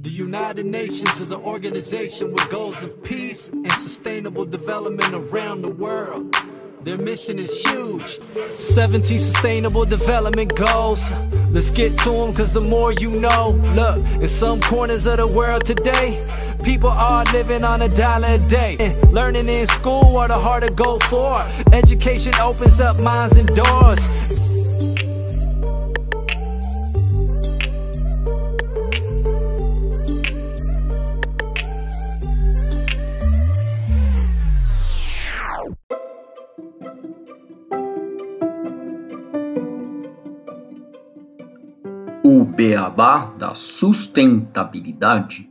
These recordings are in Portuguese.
The United Nations is an organization with goals of peace and sustainable development around the world. Their mission is huge. 17 sustainable development goals. Let's get to them cause the more you know. Look, in some corners of the world today, people are living on a dollar a day. And learning in school are the hard to go for. Education opens up minds and doors. Beabá da sustentabilidade.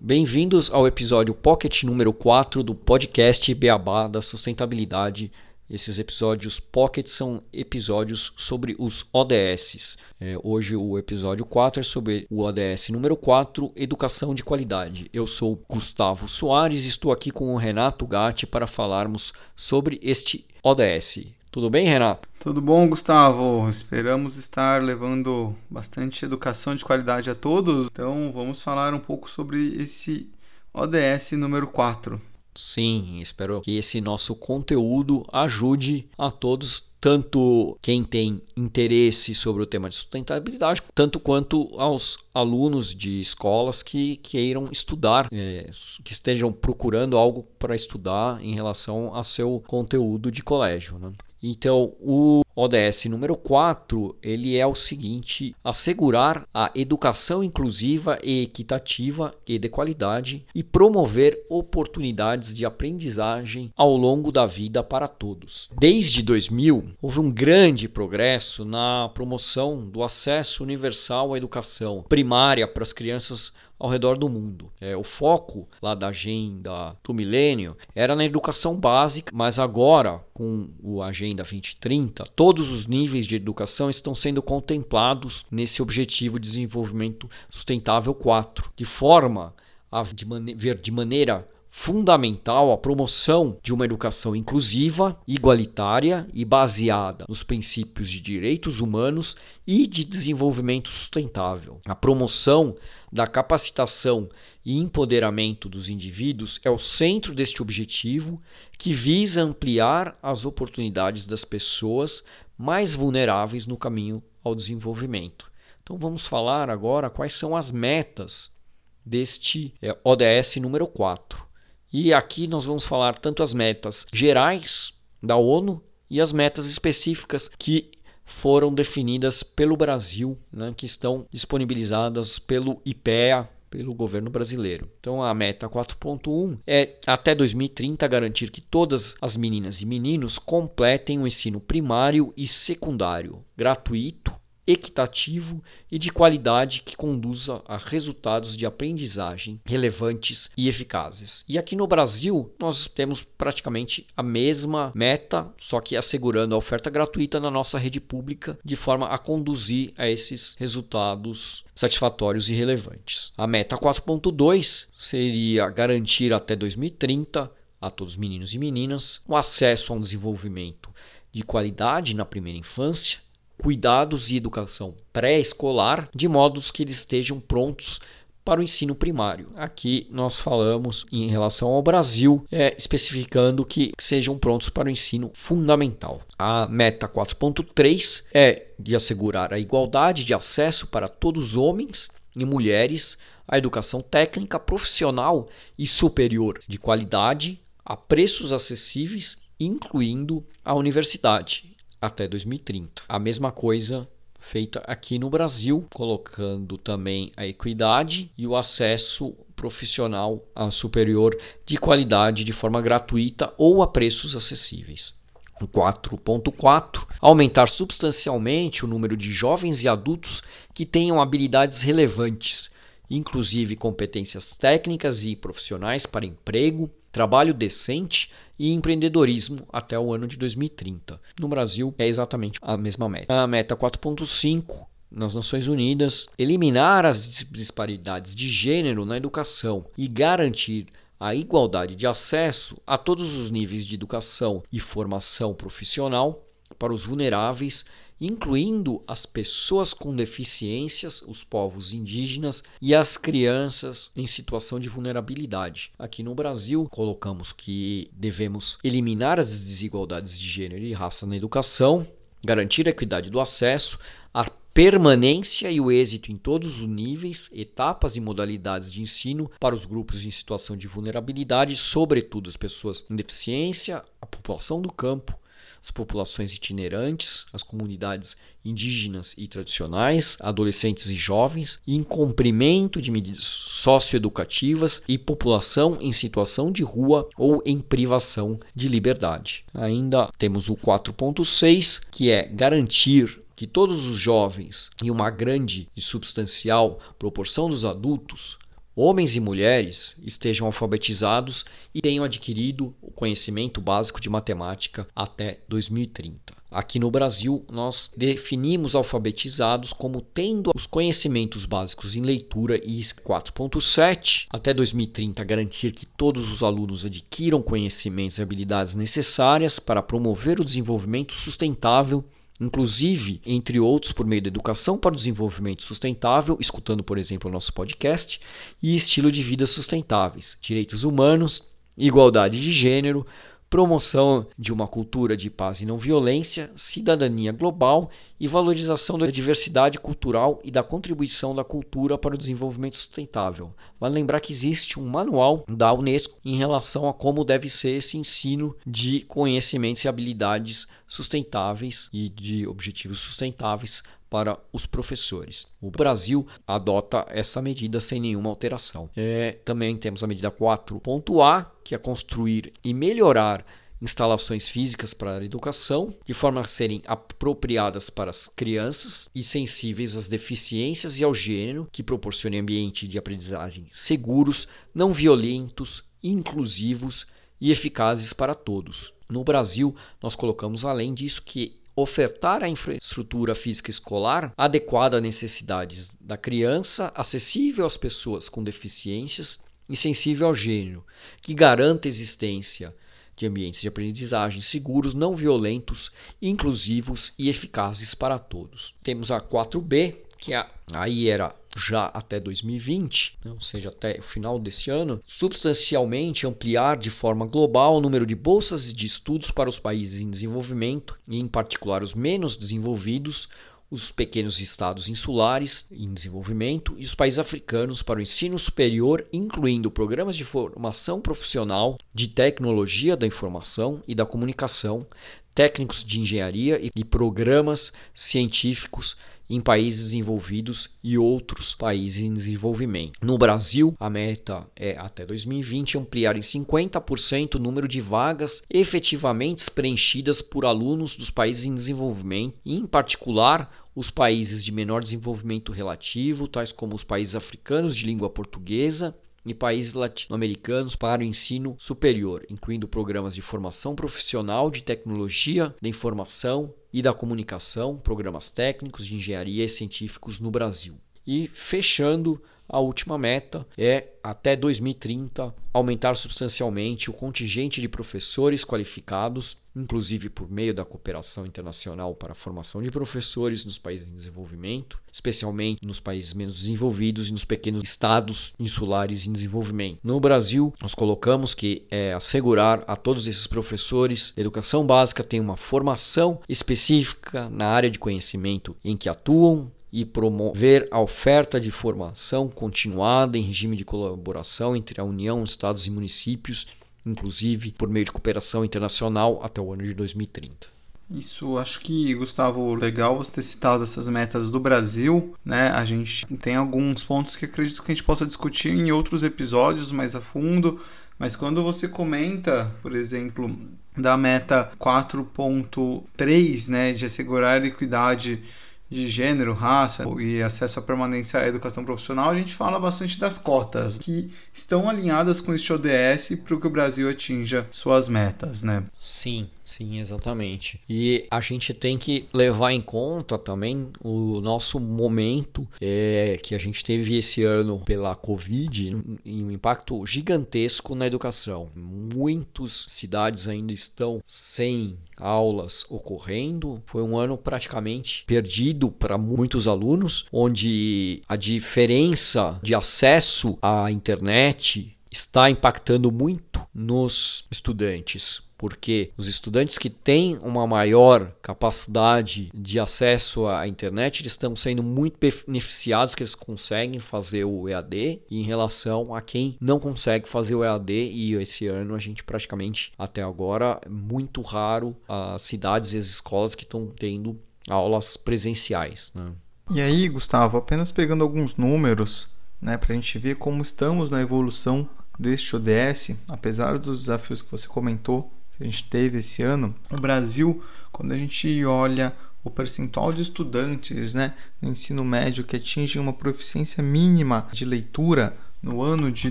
Bem-vindos ao episódio Pocket número 4 do podcast Beabá da Sustentabilidade esses episódios Pocket são episódios sobre os ODSs. É, hoje o episódio 4 é sobre o ODS número 4, Educação de Qualidade. Eu sou Gustavo Soares e estou aqui com o Renato Gatti para falarmos sobre este ODS. Tudo bem, Renato? Tudo bom, Gustavo. Esperamos estar levando bastante educação de qualidade a todos. Então, vamos falar um pouco sobre esse ODS número 4. Sim, espero que esse nosso conteúdo ajude a todos, tanto quem tem interesse sobre o tema de sustentabilidade, tanto quanto aos alunos de escolas que queiram estudar, é, que estejam procurando algo para estudar em relação a seu conteúdo de colégio. Né? Então, o ODS número 4, ele é o seguinte: assegurar a educação inclusiva e equitativa e de qualidade e promover oportunidades de aprendizagem ao longo da vida para todos. Desde 2000, houve um grande progresso na promoção do acesso universal à educação primária para as crianças ao redor do mundo. É, o foco lá da agenda do milênio era na educação básica, mas agora, com o Agenda 2030, todos os níveis de educação estão sendo contemplados nesse Objetivo de Desenvolvimento Sustentável 4, de forma a de ver de maneira fundamental a promoção de uma educação inclusiva, igualitária e baseada nos princípios de direitos humanos e de desenvolvimento sustentável. A promoção da capacitação e empoderamento dos indivíduos é o centro deste objetivo, que visa ampliar as oportunidades das pessoas mais vulneráveis no caminho ao desenvolvimento. Então vamos falar agora quais são as metas deste é, ODS número 4. E aqui nós vamos falar tanto as metas gerais da ONU e as metas específicas que foram definidas pelo Brasil, né, que estão disponibilizadas pelo IPEA, pelo governo brasileiro. Então a meta 4.1 é até 2030 garantir que todas as meninas e meninos completem o ensino primário e secundário gratuito equitativo e de qualidade que conduza a resultados de aprendizagem relevantes e eficazes. E aqui no Brasil, nós temos praticamente a mesma meta, só que assegurando a oferta gratuita na nossa rede pública de forma a conduzir a esses resultados satisfatórios e relevantes. A meta 4.2 seria garantir até 2030 a todos os meninos e meninas o acesso a um desenvolvimento de qualidade na primeira infância cuidados e educação pré-escolar, de modo que eles estejam prontos para o ensino primário. Aqui nós falamos em relação ao Brasil, é, especificando que sejam prontos para o ensino fundamental. A meta 4.3 é de assegurar a igualdade de acesso para todos os homens e mulheres à educação técnica, profissional e superior de qualidade a preços acessíveis, incluindo a universidade até 2030. A mesma coisa feita aqui no Brasil, colocando também a equidade e o acesso profissional a superior de qualidade de forma gratuita ou a preços acessíveis. 4.4 aumentar substancialmente o número de jovens e adultos que tenham habilidades relevantes, inclusive competências técnicas e profissionais para emprego, trabalho decente e empreendedorismo até o ano de 2030. No Brasil é exatamente a mesma meta. A meta 4.5 nas Nações Unidas, eliminar as disparidades de gênero na educação e garantir a igualdade de acesso a todos os níveis de educação e formação profissional para os vulneráveis, incluindo as pessoas com deficiências, os povos indígenas e as crianças em situação de vulnerabilidade. Aqui no Brasil, colocamos que devemos eliminar as desigualdades de gênero e raça na educação, garantir a equidade do acesso, a permanência e o êxito em todos os níveis, etapas e modalidades de ensino para os grupos em situação de vulnerabilidade, sobretudo as pessoas com deficiência, a população do campo, as populações itinerantes, as comunidades indígenas e tradicionais, adolescentes e jovens, em cumprimento de medidas socioeducativas e população em situação de rua ou em privação de liberdade. Ainda temos o 4.6, que é garantir que todos os jovens e uma grande e substancial proporção dos adultos, homens e mulheres, estejam alfabetizados e tenham adquirido o conhecimento básico de matemática até 2030. Aqui no Brasil, nós definimos alfabetizados como tendo os conhecimentos básicos em leitura e 4.7 até 2030 garantir que todos os alunos adquiram conhecimentos e habilidades necessárias para promover o desenvolvimento sustentável inclusive, entre outros, por meio da educação para o desenvolvimento sustentável, escutando, por exemplo, o nosso podcast, e estilo de vida sustentáveis, direitos humanos, igualdade de gênero, promoção de uma cultura de paz e não violência, cidadania global e valorização da diversidade cultural e da contribuição da cultura para o desenvolvimento sustentável. Vale lembrar que existe um manual da Unesco em relação a como deve ser esse ensino de conhecimentos e habilidades sustentáveis e de objetivos sustentáveis para os professores. O Brasil adota essa medida sem nenhuma alteração. É, também temos a medida 4.A, que é construir e melhorar instalações físicas para a educação, de forma a serem apropriadas para as crianças e sensíveis às deficiências e ao gênero, que proporcionem ambiente de aprendizagem seguros, não violentos, inclusivos e eficazes para todos. No Brasil, nós colocamos além disso que ofertar a infraestrutura física escolar adequada às necessidades da criança, acessível às pessoas com deficiências e sensível ao gênero, que garanta a existência de ambientes de aprendizagem seguros, não violentos, inclusivos e eficazes para todos. Temos a 4B, que é aí era já até 2020, né, ou seja, até o final desse ano, substancialmente ampliar de forma global o número de bolsas de estudos para os países em desenvolvimento, e em particular os menos desenvolvidos, os pequenos estados insulares em desenvolvimento e os países africanos para o ensino superior, incluindo programas de formação profissional, de tecnologia da informação e da comunicação, técnicos de engenharia e programas científicos em países desenvolvidos e outros países em desenvolvimento. No Brasil, a meta é até 2020 ampliar em 50% o número de vagas efetivamente preenchidas por alunos dos países em desenvolvimento, e em particular os países de menor desenvolvimento relativo, tais como os países africanos de língua portuguesa, e países latino-americanos para o ensino superior, incluindo programas de formação profissional, de tecnologia da informação e da comunicação, programas técnicos de engenharia e científicos no Brasil. E fechando a última meta é, até 2030, aumentar substancialmente o contingente de professores qualificados, inclusive por meio da cooperação internacional para a formação de professores nos países em desenvolvimento, especialmente nos países menos desenvolvidos e nos pequenos estados insulares em desenvolvimento. No Brasil, nós colocamos que é assegurar a todos esses professores educação básica têm uma formação específica na área de conhecimento em que atuam e promover a oferta de formação continuada em regime de colaboração entre a União, Estados e municípios, inclusive por meio de cooperação internacional até o ano de 2030. Isso, acho que, Gustavo, legal você ter citado essas metas do Brasil, né? A gente tem alguns pontos que acredito que a gente possa discutir em outros episódios mais a fundo, mas quando você comenta, por exemplo, da meta 4.3, né, de assegurar a equidade de gênero, raça e acesso à permanência à educação profissional, a gente fala bastante das cotas que estão alinhadas com este ODS para que o Brasil atinja suas metas, né? Sim, Sim, exatamente. E a gente tem que levar em conta também o nosso momento é, que a gente teve esse ano pela Covid e um impacto gigantesco na educação. Muitas cidades ainda estão sem aulas ocorrendo. Foi um ano praticamente perdido para muitos alunos, onde a diferença de acesso à internet está impactando muito nos estudantes porque os estudantes que têm uma maior capacidade de acesso à internet eles estão sendo muito beneficiados que eles conseguem fazer o EAD em relação a quem não consegue fazer o EAD e esse ano a gente praticamente até agora é muito raro as cidades e as escolas que estão tendo aulas presenciais. Né? E aí, Gustavo, apenas pegando alguns números né, para a gente ver como estamos na evolução deste ODS, apesar dos desafios que você comentou, que a gente teve esse ano, o Brasil, quando a gente olha o percentual de estudantes né, no ensino médio que atingem uma proficiência mínima de leitura no ano de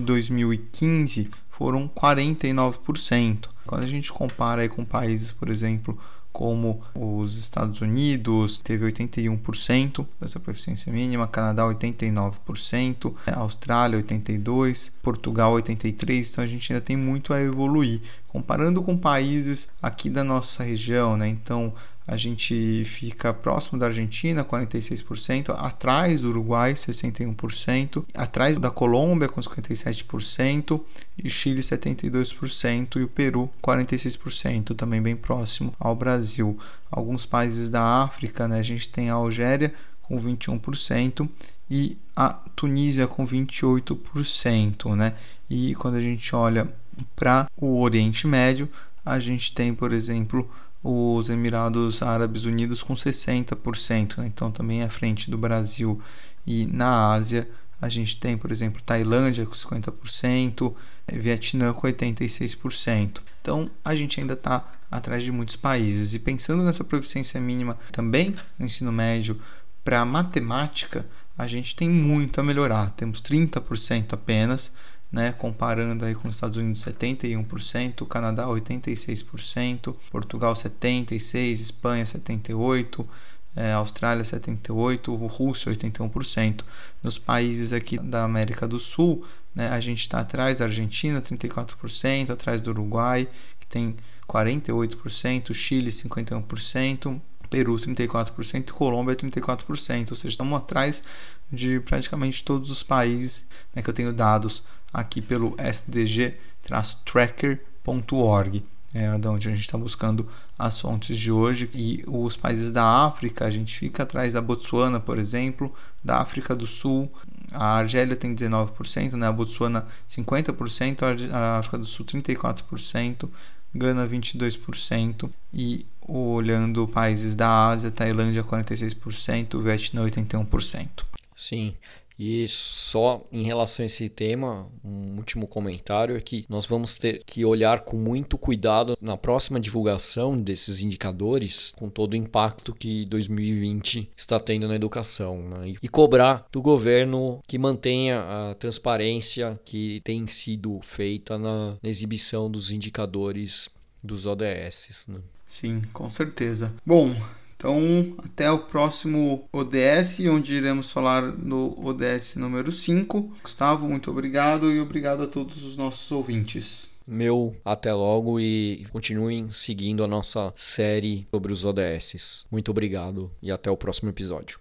2015 foram 49%. Quando a gente compara com países, por exemplo, como os Estados Unidos teve 81% dessa proficiência mínima, Canadá 89%, Austrália 82%, Portugal 83%, então a gente ainda tem muito a evoluir. Comparando com países aqui da nossa região, né? Então a gente fica próximo da Argentina, 46%, atrás do Uruguai, 61%, atrás da Colômbia, com 57%, e Chile, 72%, e o Peru, 46%, também bem próximo ao Brasil. Alguns países da África, né, a gente tem a Algéria, com 21%, e a Tunísia, com 28%. Né? E quando a gente olha para o Oriente Médio, a gente tem, por exemplo, os Emirados Árabes Unidos com 60%, né? então também à frente do Brasil. E na Ásia a gente tem, por exemplo, Tailândia com 50%, Vietnã com 86%. Então a gente ainda está atrás de muitos países. E pensando nessa proficiência mínima também no ensino médio para matemática, a gente tem muito a melhorar. Temos 30% apenas né, comparando aí com os Estados Unidos 71%, Canadá 86%, Portugal 76%, Espanha 78%, é, Austrália 78%, Rússia 81%. Nos países aqui da América do Sul, né, a gente está atrás da Argentina 34%, atrás do Uruguai que tem 48%, Chile 51%, Peru 34% e Colômbia 34%, ou seja, estamos atrás de praticamente todos os países né, que eu tenho dados aqui pelo sdg-tracker.org. É da onde a gente está buscando as fontes de hoje. E os países da África, a gente fica atrás da Botsuana, por exemplo, da África do Sul. A Argélia tem 19%, né? a Botsuana 50%, a África do Sul 34%, Gana 22% e olhando países da Ásia, Tailândia 46%, Vietnã 81%. Sim, e só em relação a esse tema, um último comentário é que nós vamos ter que olhar com muito cuidado na próxima divulgação desses indicadores, com todo o impacto que 2020 está tendo na educação, né? e cobrar do governo que mantenha a transparência que tem sido feita na, exibição dos indicadores dos ODS. Né? Sim, com certeza. Bom, então, até o próximo ODS, onde iremos falar no ODS número 5. Gustavo, muito obrigado e obrigado a todos os nossos ouvintes. Meu até logo e continuem seguindo a nossa série sobre os ODS. Muito obrigado e até o próximo episódio.